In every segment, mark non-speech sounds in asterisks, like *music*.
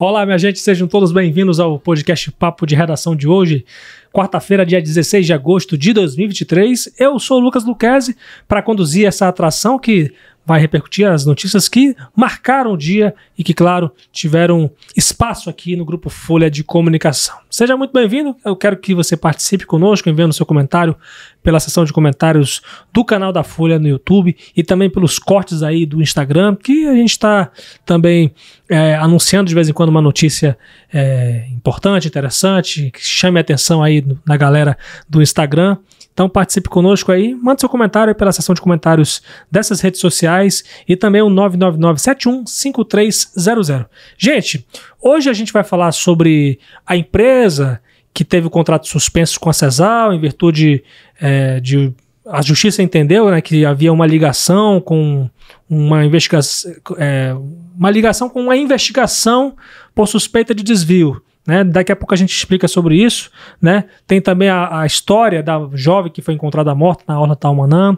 Olá, minha gente, sejam todos bem-vindos ao podcast Papo de Redação de hoje, quarta-feira, dia 16 de agosto de 2023. Eu sou o Lucas Luquezzi para conduzir essa atração que vai repercutir as notícias que marcaram o dia e que, claro, tiveram espaço aqui no Grupo Folha de Comunicação. Seja muito bem-vindo, eu quero que você participe conosco, enviando seu comentário pela seção de comentários do canal da Folha no YouTube e também pelos cortes aí do Instagram, que a gente está também é, anunciando de vez em quando uma notícia é, importante, interessante, que chame a atenção aí na galera do Instagram. Então participe conosco aí, mande seu comentário pela seção de comentários dessas redes sociais e também o 999715300. Gente, hoje a gente vai falar sobre a empresa que teve o contrato suspenso com a Cesal em virtude é, de a justiça entendeu né, que havia uma ligação com uma investigação, é, uma ligação com uma investigação por suspeita de desvio. Né? Daqui a pouco a gente explica sobre isso. Né? Tem também a, a história da jovem que foi encontrada morta na Orla Talmanã.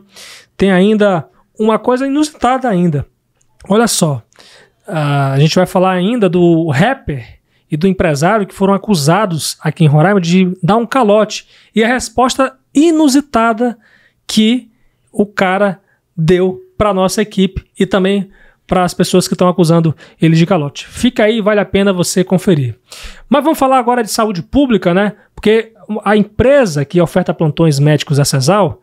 Tem ainda uma coisa inusitada ainda. Olha só, a gente vai falar ainda do rapper e do empresário que foram acusados aqui em Roraima de dar um calote. E a resposta inusitada que o cara deu para nossa equipe e também para as pessoas que estão acusando ele de calote. Fica aí, vale a pena você conferir. Mas vamos falar agora de saúde pública, né? Porque a empresa que oferta plantões médicos a Cesal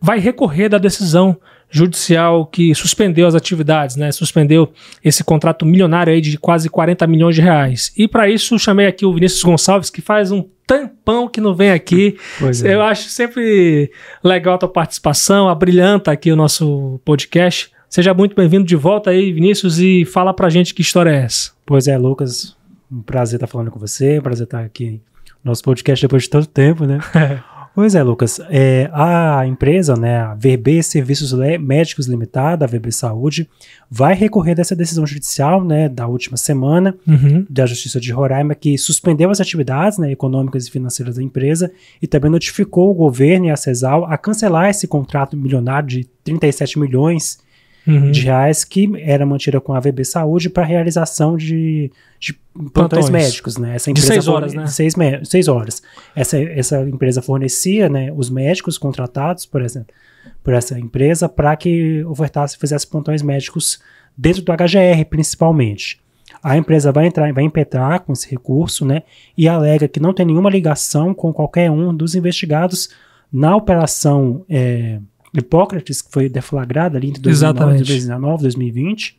vai recorrer da decisão judicial que suspendeu as atividades, né? Suspendeu esse contrato milionário aí de quase 40 milhões de reais. E para isso chamei aqui o Vinícius Gonçalves, que faz um tampão que não vem aqui. *laughs* Pois é. Eu acho sempre legal a tua participação, abrilhanta aqui o nosso podcast. Seja muito bem-vindo de volta aí, Vinícius, e fala pra gente que história é essa. Pois é, Lucas, um prazer estar falando com você, um prazer estar aqui no nosso podcast depois de tanto tempo, né? *laughs* pois é, Lucas, é, a empresa, né, a VB Serviços Médicos Limitada, a VB Saúde, vai recorrer dessa decisão judicial, né, da última semana, uhum. da Justiça de Roraima, que suspendeu as atividades, né, econômicas e financeiras da empresa e também notificou o governo e a CESAL a cancelar esse contrato milionário de 37 milhões uhum. de reais que era mantida com a VB Saúde para realização de, de plantões, plantões médicos, né? Essa empresa de seis horas, né? Seis, seis horas. Essa, essa empresa fornecia, né, os médicos contratados, por exemplo, por essa empresa para que ofertasse, fizesse plantões médicos dentro do HGR, principalmente. A empresa vai entrar, vai impetrar com esse recurso, né, e alega que não tem nenhuma ligação com qualquer um dos investigados na operação é, Hipócrates, que foi deflagrada ali entre 2009, 2019 2020,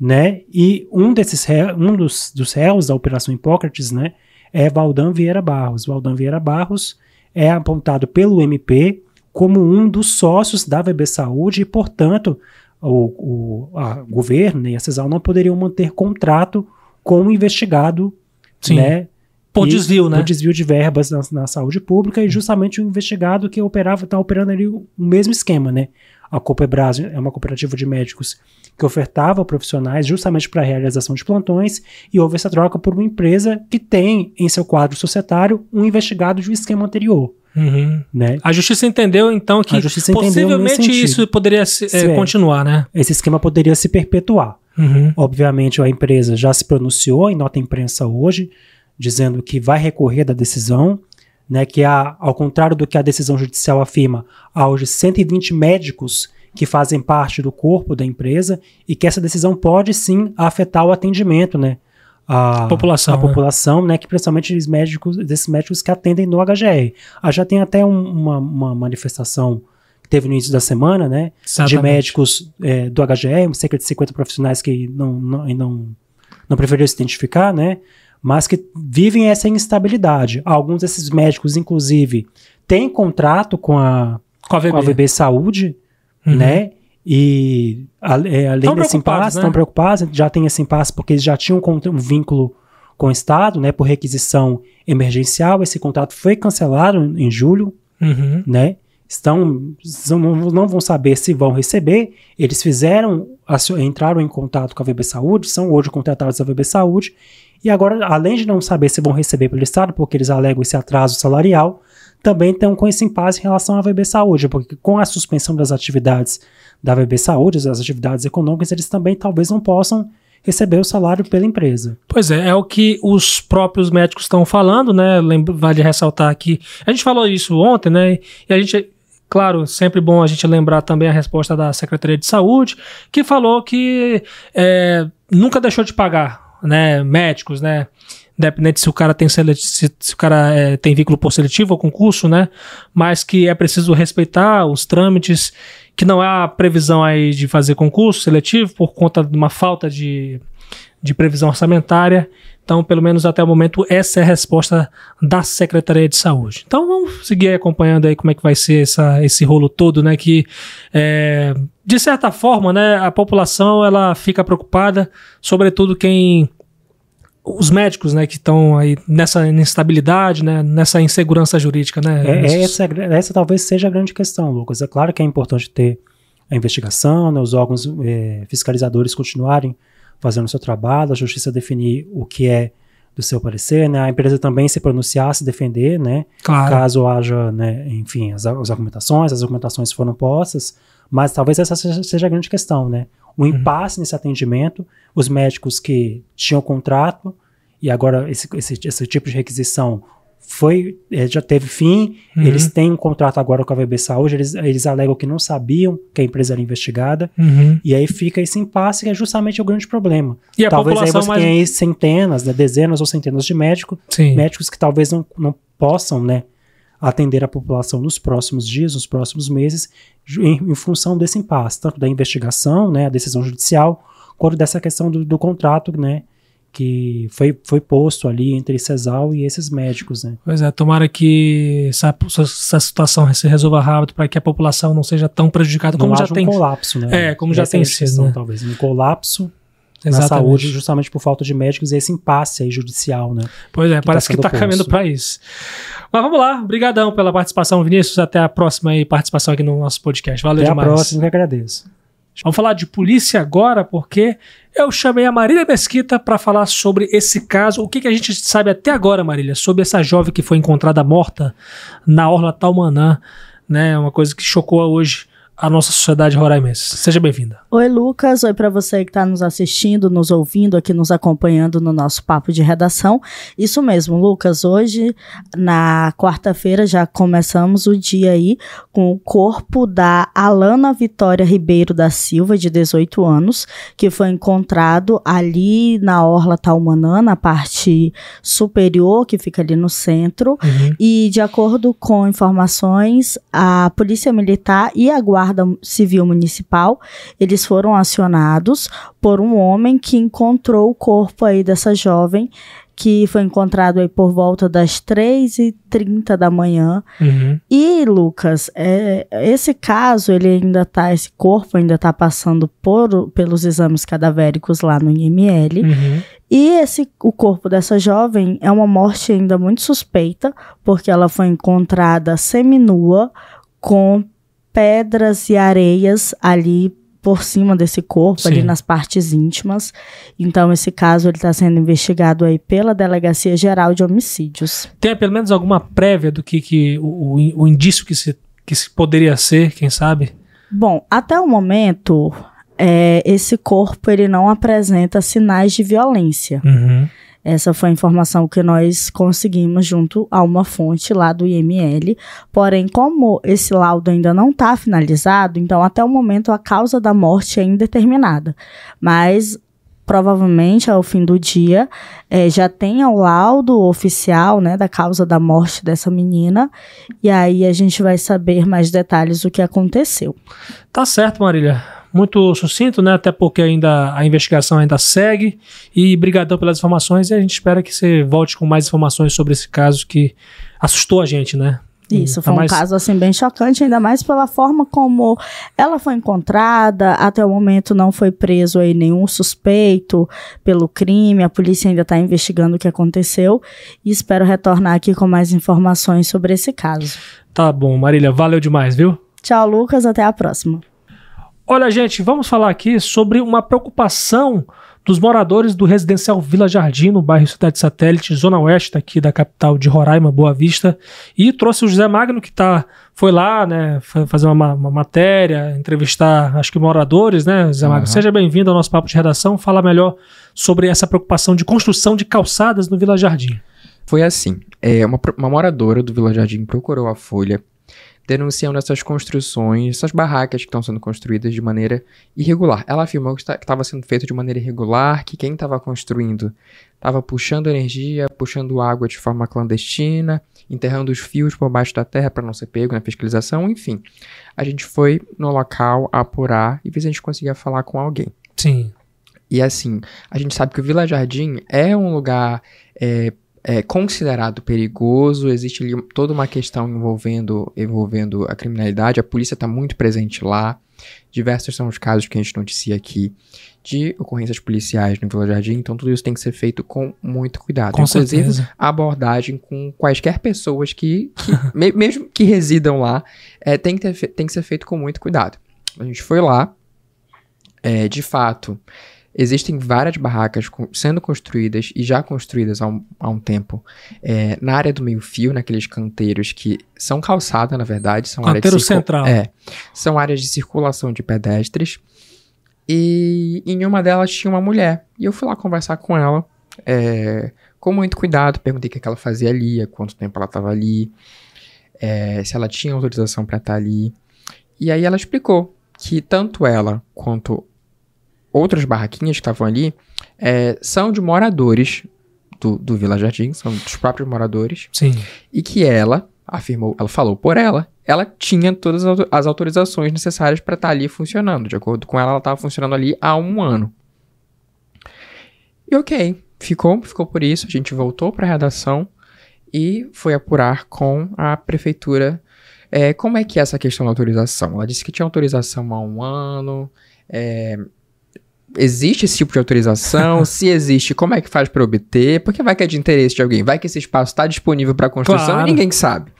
né? E um desses um dos, dos réus da Operação Hipócrates, né, é Valdan Vieira Barros. Valdan Vieira Barros é apontado pelo MP como um dos sócios da VB Saúde e, portanto, o, o governo né, e a CESAL não poderiam manter contrato com o investigado, Sim. né? Por desvio, né? Por desvio de verbas na, na saúde pública e justamente o investigado que operava, está operando ali o, o mesmo esquema, né? A Cooperbras é uma cooperativa de médicos que ofertava profissionais justamente para a realização de plantões e houve essa troca por uma empresa que tem em seu quadro societário um investigado de um esquema anterior. Uhum. Né? A justiça entendeu então que possivelmente isso poderia se, é, continuar, né? Esse esquema poderia se perpetuar. Uhum. Obviamente a empresa já se pronunciou em nota imprensa hoje, dizendo que vai recorrer da decisão, né, que há, ao contrário do que a decisão judicial afirma, há hoje 120 médicos que fazem parte do corpo da empresa e que essa decisão pode sim afetar o atendimento, né, a, população, a né? população, né, que principalmente os médicos, desses médicos que atendem no HGR. Ah, já tem até um, uma, uma, manifestação que teve no início da semana, né, Exatamente. de médicos é, do HGR, cerca de 50 profissionais que não, não, não, não preferiram se identificar, né, mas que vivem essa instabilidade. Alguns desses médicos, inclusive, têm contrato com a, com a, VB. Com a VB Saúde, uhum. né? E é, além tão desse impasse, estão né? preocupados, já tem esse impasse porque eles já tinham um vínculo com o Estado, né, por requisição emergencial. Esse contrato foi cancelado em julho, uhum. né? Estão, não vão saber se vão receber. Eles fizeram, entraram em contato com a VB Saúde, são hoje contratados da VB Saúde e agora, além de não saber se vão receber pelo Estado, porque eles alegam esse atraso salarial, também estão com esse impasse em relação à VB Saúde, porque com a suspensão das atividades da VB Saúde, das atividades econômicas, eles também talvez não possam receber o salário pela empresa. Pois é, é o que os próprios médicos estão falando, né? Vale ressaltar aqui. A gente falou isso ontem, né? E a gente Claro, sempre bom a gente lembrar também a resposta da Secretaria de Saúde, que falou que é, nunca deixou de pagar, né, médicos, né, independente se o cara tem, se, se o cara é, tem vínculo por seletivo ou concurso, né, mas que é preciso respeitar os trâmites, que não há previsão aí de fazer concurso seletivo por conta de uma falta de, de previsão orçamentária então, pelo menos até o momento, essa é a resposta da Secretaria de Saúde. Então, vamos seguir acompanhando aí como é que vai ser essa, esse rolo todo, né? Que, é, de certa forma, né, a população ela fica preocupada, sobretudo quem os médicos, né, que estão aí nessa instabilidade, né, nessa insegurança jurídica, né? É, é essa, essa talvez seja a grande questão, Lucas. É claro que é importante ter a investigação, né, os órgãos é, fiscalizadores continuarem fazendo o seu trabalho, a justiça definir o que é do seu parecer, né? A empresa também se pronunciar, se defender, né? Claro. Caso haja, né, enfim, as, as argumentações, as argumentações foram postas, mas talvez essa seja, a grande questão, né? O uhum. impasse nesse atendimento, os médicos que tinham contrato e agora esse, esse, esse tipo de requisição foi é, já teve fim, uhum. eles têm um contrato agora com a VB Saúde, eles, eles alegam que não sabiam que a empresa era investigada, uhum. e aí fica esse impasse que é justamente o grande problema. E talvez aí você mais... tenha aí centenas, né, dezenas ou centenas de médicos, Sim. médicos que talvez não, não possam, né, atender a população nos próximos dias, nos próximos meses, em, em função desse impasse, tanto da investigação, né, a decisão judicial, quanto dessa questão do, do contrato, né, que foi, foi posto ali entre Cesal e esses médicos, né? Pois é, tomara que essa, essa situação se resolva rápido para que a população não seja tão prejudicada como já tem. um colapso, né? É, como já tem sido. Né? Talvez um colapso Exatamente. na saúde justamente por falta de médicos e esse impasse aí judicial, né? Pois é, que tá parece tá que está caminhando para isso. Mas vamos lá, obrigadão pela participação, Vinícius, até a próxima aí, participação aqui no nosso podcast. Valeu até demais. Até a próxima, que agradeço. Vamos falar de polícia agora, porque eu chamei a Marília Mesquita para falar sobre esse caso. O que, que, a gente sabe até agora, Marília, sobre essa jovem que foi encontrada morta na Orla Talmanã, né? Uma coisa que chocou hoje a nossa sociedade roraimense. Seja bem-vinda. Oi, Lucas. Oi para você que está nos assistindo, nos ouvindo aqui, nos acompanhando no nosso papo de redação. Isso mesmo, Lucas. Hoje, na quarta-feira, já começamos o dia aí com o corpo da Alana Vitória Ribeiro da Silva, de 18 anos, que foi encontrado ali na Orla Talmanã, na parte superior, que fica ali no centro. Uhum. E, de acordo com informações, a Polícia Militar e a Guarda Guarda Civil Municipal, eles foram acionados por um homem que encontrou o corpo aí dessa jovem que foi encontrado aí por volta das 3h30 da manhã. Uhum. E, Lucas, é, esse caso, ele ainda tá, esse corpo ainda tá passando por, pelos exames cadavéricos lá no IML. Uhum. E esse, o corpo dessa jovem é uma morte ainda muito suspeita, porque ela foi encontrada seminua, com pedras e areias ali por cima desse corpo, Sim. ali nas partes íntimas. Então, esse caso ele está sendo investigado aí pela Delegacia Geral de Homicídios. Tem pelo menos alguma prévia do que, que o, o, o indício que se, que se poderia ser, quem sabe? Bom, até o momento, é, esse corpo ele não apresenta sinais de violência. Uhum. Essa foi a informação que nós conseguimos junto a uma fonte lá do IML. Porém, como esse laudo ainda não está finalizado, então até o momento a causa da morte é indeterminada. Mas provavelmente ao fim do dia é, já tenha o laudo oficial né, da causa da morte dessa menina e aí a gente vai saber mais detalhes do que aconteceu. Tá certo, Marília muito sucinto, né? Até porque ainda a investigação ainda segue. E brigadão pelas informações e a gente espera que você volte com mais informações sobre esse caso que assustou a gente, né? Isso, tá foi mais... um caso assim bem chocante, ainda mais pela forma como ela foi encontrada. Até o momento não foi preso aí nenhum suspeito pelo crime. A polícia ainda está investigando o que aconteceu e espero retornar aqui com mais informações sobre esse caso. Tá bom, Marília, valeu demais, viu? Tchau, Lucas, até a próxima. Olha, gente, vamos falar aqui sobre uma preocupação dos moradores do residencial Vila Jardim, no bairro Cidade Satélite, zona oeste aqui da capital de Roraima, Boa Vista, e trouxe o José Magno, que tá, foi lá, né, fazer uma, uma matéria, entrevistar, acho que moradores, né, José Magno? Uhum. Seja bem-vindo ao nosso papo de redação, fala melhor sobre essa preocupação de construção de calçadas no Vila Jardim. Foi assim, é, uma, uma moradora do Vila Jardim procurou a Folha denunciando essas construções, essas barracas que estão sendo construídas de maneira irregular. Ela afirmou que estava sendo feito de maneira irregular, que quem estava construindo estava puxando energia, puxando água de forma clandestina, enterrando os fios por baixo da terra para não ser pego na fiscalização, enfim. A gente foi no local apurar e ver se a gente conseguia falar com alguém. Sim. E assim, a gente sabe que o Vila Jardim é um lugar é, é considerado perigoso, existe ali toda uma questão envolvendo, envolvendo a criminalidade, a polícia está muito presente lá. Diversos são os casos que a gente noticia aqui de ocorrências policiais no Vila Jardim, então tudo isso tem que ser feito com muito cuidado. Com Inclusive, certeza. a abordagem com quaisquer pessoas que, que *laughs* me, mesmo que residam lá, é, tem, que ter, tem que ser feito com muito cuidado. A gente foi lá, é, de fato, Existem várias barracas sendo construídas e já construídas há um, há um tempo é, na área do meio-fio, naqueles canteiros que são calçada, na verdade. São Canteiro central. É. São áreas de circulação de pedestres. E em uma delas tinha uma mulher. E eu fui lá conversar com ela, é, com muito cuidado. Perguntei o que, é ela fazia ali, há quanto tempo ela estava ali, é, se ela tinha autorização para estar tá ali. E aí ela explicou que tanto ela quanto outras barraquinhas que estavam ali é, são de moradores do, do Vila Jardim, são dos próprios moradores. Sim. E que ela afirmou, ela falou por ela, ela tinha todas as autorizações necessárias para estar tá ali funcionando. De acordo com ela, ela estava funcionando ali há um ano. E ok, ficou, ficou por isso. A gente voltou para a redação e foi apurar com a prefeitura é, como é que é essa questão da autorização. Ela disse que tinha autorização há um ano, é, existe esse tipo de autorização? *laughs* se existe, como é que faz para obter? Porque vai que é de interesse de alguém, vai que esse espaço está disponível para construção claro. e ninguém sabe.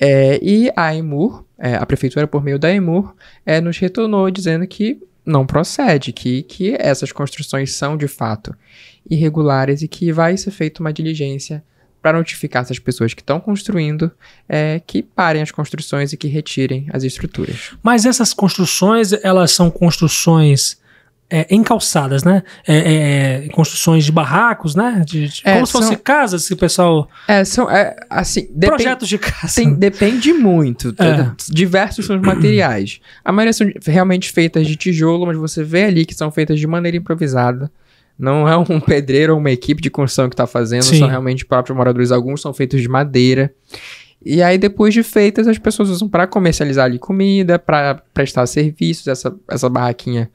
É, e a EMUR, é, a prefeitura, por meio da EMUR, é, nos retornou dizendo que não procede, que, que essas construções são de fato irregulares e que vai ser feita uma diligência para notificar essas pessoas que estão construindo é, que parem as construções e que retirem as estruturas. Mas essas construções, elas são construções é, em calçadas, né? É, é, é construções de barracos, né? De, de, é, como se fosse casas que o pessoal. É, são. É, assim, projetos de casa. Tem, depende muito. Diversos são os materiais. A maioria são realmente feitas de tijolo, mas você vê ali que são feitas de maneira improvisada. Não é um pedreiro ou uma equipe de construção que está fazendo, Sim. são realmente próprios moradores. Alguns são feitos de madeira. E aí, depois de feitas, as pessoas usam para comercializar ali comida, para prestar serviços. Essa, essa barraquinha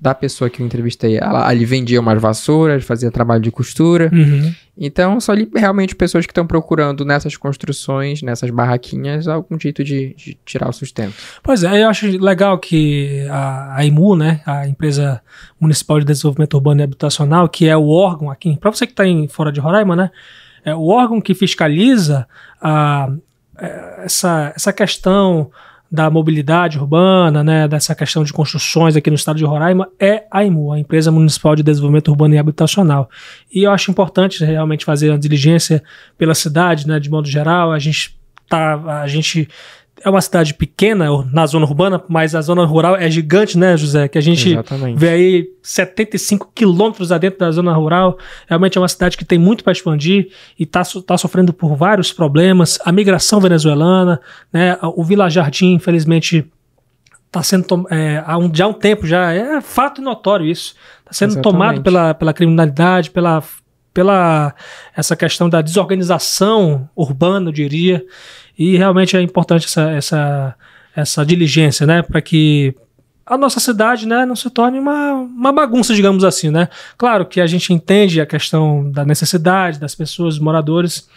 da pessoa que eu entrevistei, ela ali vendia umas vassouras, fazia trabalho de costura. Uhum. Então, são ali realmente pessoas que estão procurando nessas construções, nessas barraquinhas, algum jeito de, de, tirar o sustento. Pois é, eu acho legal que a, a IMU, né, a Empresa Municipal de Desenvolvimento Urbano e Habitacional, que é o órgão aqui, para você que está fora de Roraima, né, é o órgão que fiscaliza a, é, essa, essa questão da mobilidade urbana, né, dessa questão de construções aqui no estado de Roraima, é a IMU, a Empresa Municipal de Desenvolvimento Urbano e Habitacional. E eu acho importante realmente fazer a diligência pela cidade, né, de modo geral. A gente tá, a gente é uma cidade pequena na zona urbana, mas a zona rural é gigante, né, José? Que a gente Exatamente. vê aí 75 quilômetros adentro da zona rural. Realmente é uma cidade que tem muito para expandir e está tá sofrendo por vários problemas. A migração venezuelana, né? O Vila Jardim, infelizmente, está sendo é, há, um, já há um tempo já é fato notório isso. Está sendo Exatamente. tomado pela, pela criminalidade, pela pela essa questão da desorganização urbana, eu diria. E realmente é importante essa, essa, essa diligência, né? Para que a nossa cidade né, não se torne uma, uma bagunça, digamos assim, né? Claro que a gente entende a questão da necessidade das pessoas, dos moradores,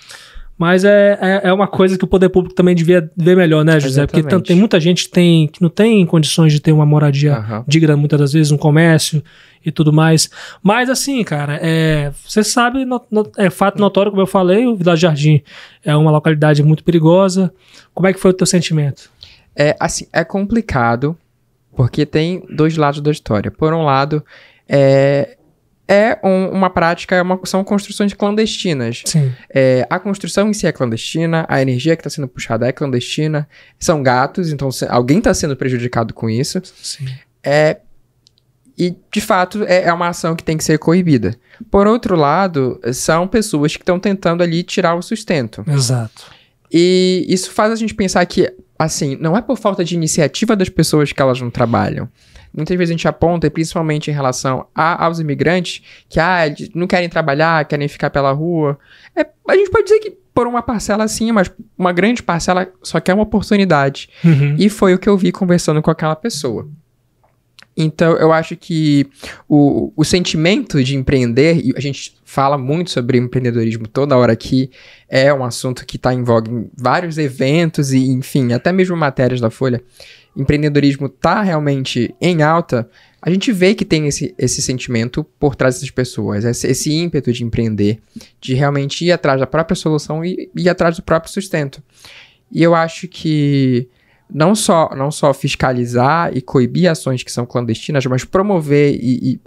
mas é, é, é, uma coisa que o poder público também devia ver melhor, né, José? Exatamente. Porque tem muita gente que, tem, que não tem condições de ter uma moradia uhum. digna, muitas das vezes, um comércio e tudo mais. Mas assim, cara, é, você sabe, no, no, é fato notório, como eu falei, o Vila Jardim é uma localidade muito perigosa. Como é que foi o teu sentimento? É, assim, é complicado, porque tem dois lados da história. Por um lado, é, é um, uma prática, é uma, são construções clandestinas. É, a construção em si é clandestina, a energia que está sendo puxada é clandestina, são gatos, então se, alguém está sendo prejudicado com isso. Sim. É, e, de fato, é, é, uma ação que tem que ser coibida. Por outro lado, são pessoas que estão tentando ali tirar o sustento. Exato. E isso faz a gente pensar que, assim, não é por falta de iniciativa das pessoas que elas não trabalham muitas vezes a gente aponta, principalmente em relação a, aos imigrantes, que ah, não querem trabalhar, querem ficar pela rua. É, a gente pode dizer que por uma parcela sim, mas uma grande parcela só quer uma oportunidade. Uhum. E foi o que eu vi conversando com aquela pessoa. Então, eu acho que o, o sentimento de empreender, e a gente fala muito sobre empreendedorismo toda hora aqui, é um assunto que está em voga em vários eventos e, enfim, até mesmo matérias da Folha empreendedorismo está realmente em alta, a gente vê que tem esse, esse sentimento por trás dessas pessoas, esse, esse ímpeto de empreender, de realmente ir atrás da própria solução e ir atrás do próprio sustento. E eu acho que não só, não só fiscalizar e coibir ações que são clandestinas, mas promover e, e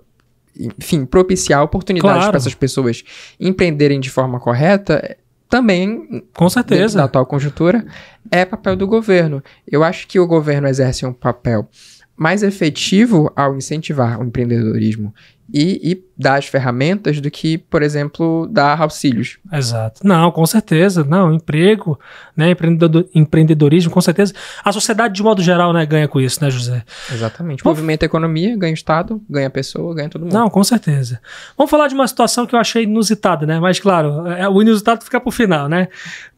enfim, propiciar oportunidades claro. para essas pessoas empreenderem de forma correta também, com certeza, na atual conjuntura, é papel do governo. Eu acho que o governo exerce um papel mais efetivo ao incentivar o empreendedorismo e, e, dar as ferramentas do que, por exemplo, dar auxílios. Exato. Não, com certeza. Não, emprego, né, empreendedor, empreendedorismo, com certeza. A sociedade, de modo geral, né, ganha com isso, né, José? Exatamente. Vamos... Movimento a economia, ganha o Estado, ganha a pessoa, ganha todo mundo. Não, com certeza. Vamos falar de uma situação que eu achei inusitada, né? Mas, claro, é, o inusitado fica pro final, né?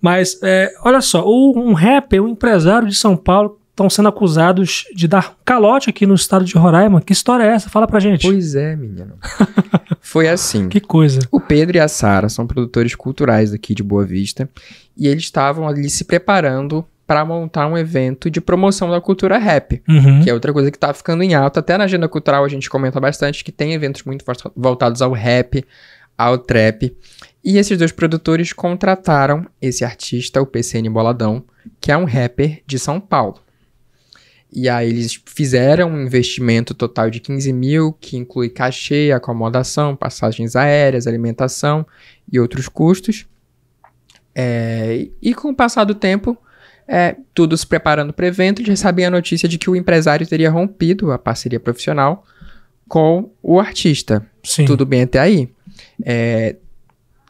Mas, é, olha só, um rapper, um empresário de São Paulo, estão sendo acusados de dar calote aqui no estado de Roraima. Que história é essa? Fala pra gente. Pois é, menino. *laughs* Foi assim. que coisa. O Pedro e a Sara são produtores culturais aqui de Boa Vista e eles estavam ali se preparando para montar um evento de promoção da cultura rap, uhum. que é outra coisa que tá ficando em alta. Até na agenda cultural a gente comenta bastante que tem eventos muito voltados ao rap, ao trap. E esses dois produtores contrataram esse artista, o PCN Boladão, que é um rapper de São Paulo. E aí eles fizeram um investimento total de 15 mil, que inclui cachê, acomodação, passagens aéreas, alimentação e outros custos. É, e com o passar do tempo, é, tudo se preparando para o evento, eles recebem a notícia de que o empresário teria rompido a parceria profissional com o artista. Sim. Tudo bem até aí. É,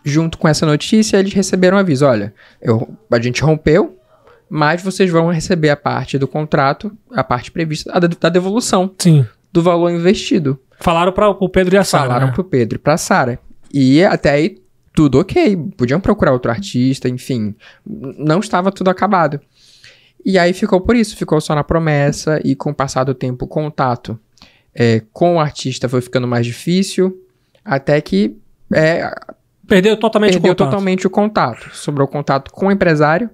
junto com essa notícia, eles receberam um aviso: olha, eu, a gente rompeu, mas vocês vão receber a parte do contrato, a parte prevista, a da devolução Sim. do valor investido. Falaram para o Pedro e a Sara. Falaram né? para o Pedro e para a Sara. E até aí tudo ok, podiam procurar outro artista, enfim, não estava tudo acabado. E aí ficou por isso, ficou só na promessa e com o passar do tempo o contato é, com o artista foi ficando mais difícil, até que é, perdeu totalmente perdeu o contato. totalmente o contato. Sobrou contato com o empresário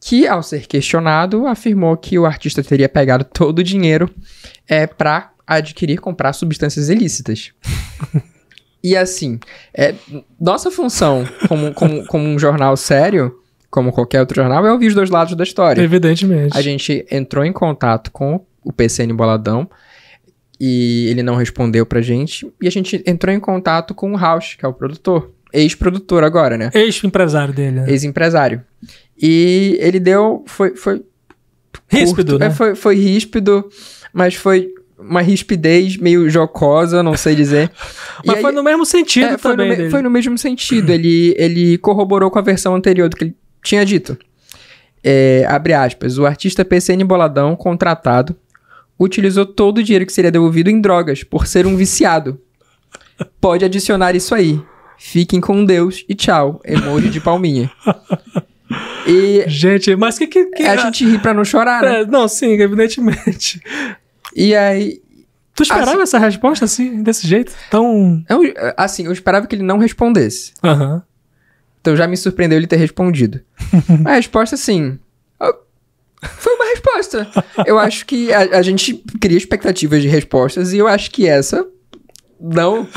que, ao ser questionado, afirmou que o artista teria pegado todo o dinheiro é, para adquirir, comprar substâncias ilícitas. *laughs* e assim, é, nossa função como, como, como um jornal sério, como qualquer outro jornal, é ouvir os dois lados da história. Evidentemente. A gente entrou em contato com o PCN Boladão e ele não respondeu pra gente. E a gente entrou em contato com o Rausch, que é o produtor. Ex-produtor agora, né? Ex-empresário dele. Né? Ex-empresário. E ele deu. Foi. foi ríspido, curto, né? É, foi, foi ríspido, mas foi uma rispidez meio jocosa, não sei dizer. *laughs* mas aí, foi no mesmo sentido é, foi também. No, foi no mesmo sentido. ele, ele corroborou com a versão anterior do que ele tinha dito. É, abre aspas. O artista PCN Boladão, contratado, utilizou todo o dinheiro que seria devolvido em drogas por ser um viciado. Pode adicionar isso aí. Fiquem com Deus e tchau. Emoji de palminha. *laughs* E gente, mas que que, que a gente ri pra não chorar, né? É, não, sim, evidentemente. E aí Tu esperava assim, essa resposta assim, desse jeito? Tão eu, assim, eu esperava que ele não respondesse. Uhum. Então já me surpreendeu ele ter respondido. *laughs* a resposta assim, foi uma resposta. eu acho que a, a gente cria expectativas de respostas e eu acho que essa não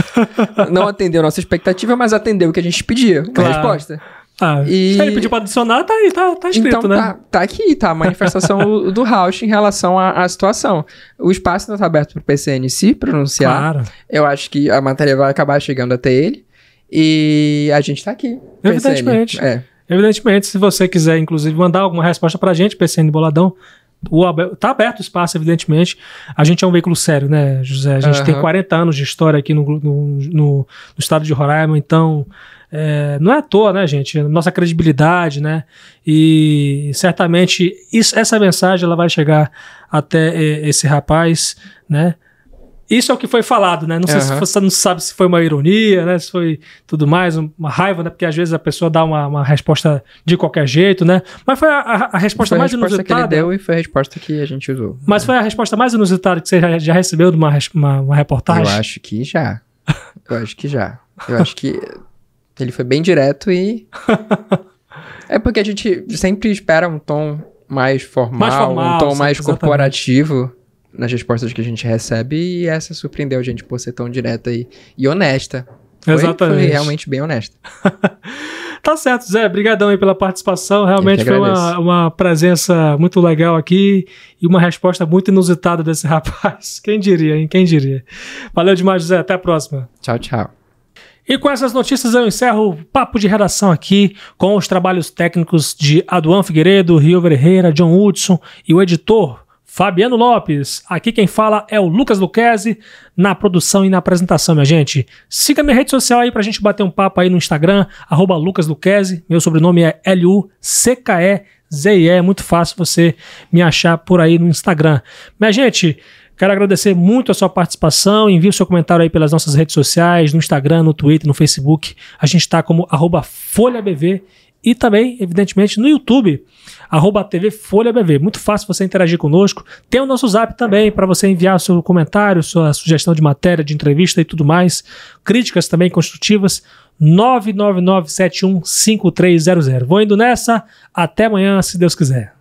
não atendeu a nossa expectativa, mas atendeu o que a gente pedia, uma claro. resposta. Ah, e... Se ele pediu pra adicionar, tá aí, tá, tá escrito, então, né? Tá, tá aqui, tá a manifestação do Rausch em relação à, à, situação. O espaço não tá aberto pro PCN se pronunciar. Claro. Eu acho que a matéria vai acabar chegando até ele. E a gente tá aqui. Evidentemente. É. Evidentemente, se você quiser, inclusive, mandar alguma resposta pra gente, PCN Boladão, o, tá aberto o espaço, evidentemente. A gente é um veículo sério, né, José? A gente uhum. tem 40 anos de história aqui no, no, no, no estado de Roraima, então é, não é à toa, né, gente? Nossa credibilidade, né? E certamente isso, essa mensagem ela vai chegar até é, esse rapaz, né? Isso é o que foi falado, né? Não sei se você não sabe se foi uma ironia, né? Se foi tudo mais, uma raiva, né? Porque às vezes a pessoa dá uma, uma resposta de qualquer jeito, né? Mas foi a, a, resposta foi mais a resposta inusitada. que ele deu e foi a resposta que a gente usou. Mas foi a resposta mais inusitada que você já, já recebeu de uma, uma, uma reportagem? Eu acho que já. Eu acho que já. Eu acho que ele foi bem direto e. *laughs* é porque a gente sempre espera um tom mais formal, mais formal um tom mais exatamente. corporativo nas respostas que a gente recebe e essa surpreendeu a gente por ser tão direta e, e honesta. Foi, Exatamente. Foi realmente bem honesta. *laughs* tá certo, Zé. Obrigadão aí pela participação. Realmente foi uma, uma presença muito legal aqui e uma resposta muito inusitada desse *laughs* rapaz. Quem diria, hein? Quem diria? Valeu demais, Zé. Até a próxima. Tchau, tchau. E com essas notícias eu encerro o papo de redação aqui com os trabalhos técnicos de Aduan Figueiredo, Rio Ferreira, John Hudson e o editor Fabiano Lopes. Aqui quem fala é o Lucas Luquezzi, na produção e na apresentação, minha gente. Siga minha rede social aí pra gente bater um papo aí no Instagram, arroba Lucas. Meu sobrenome é L-U-C-K-E-Z-I-E. É muito fácil você me achar por aí no Instagram. Minha gente, Quero agradecer muito a sua participação. Envie o seu comentário aí pelas nossas redes sociais, no Instagram, no Twitter, no Facebook. A gente está como FolhaBV e também, evidentemente, no YouTube, arroba TV Folha BV. Muito fácil você interagir conosco. Tem o nosso zap também para você enviar seu comentário, sua sugestão de matéria, de entrevista e tudo mais. Críticas também construtivas. 999715300. Vou indo nessa. Até amanhã, se Deus quiser.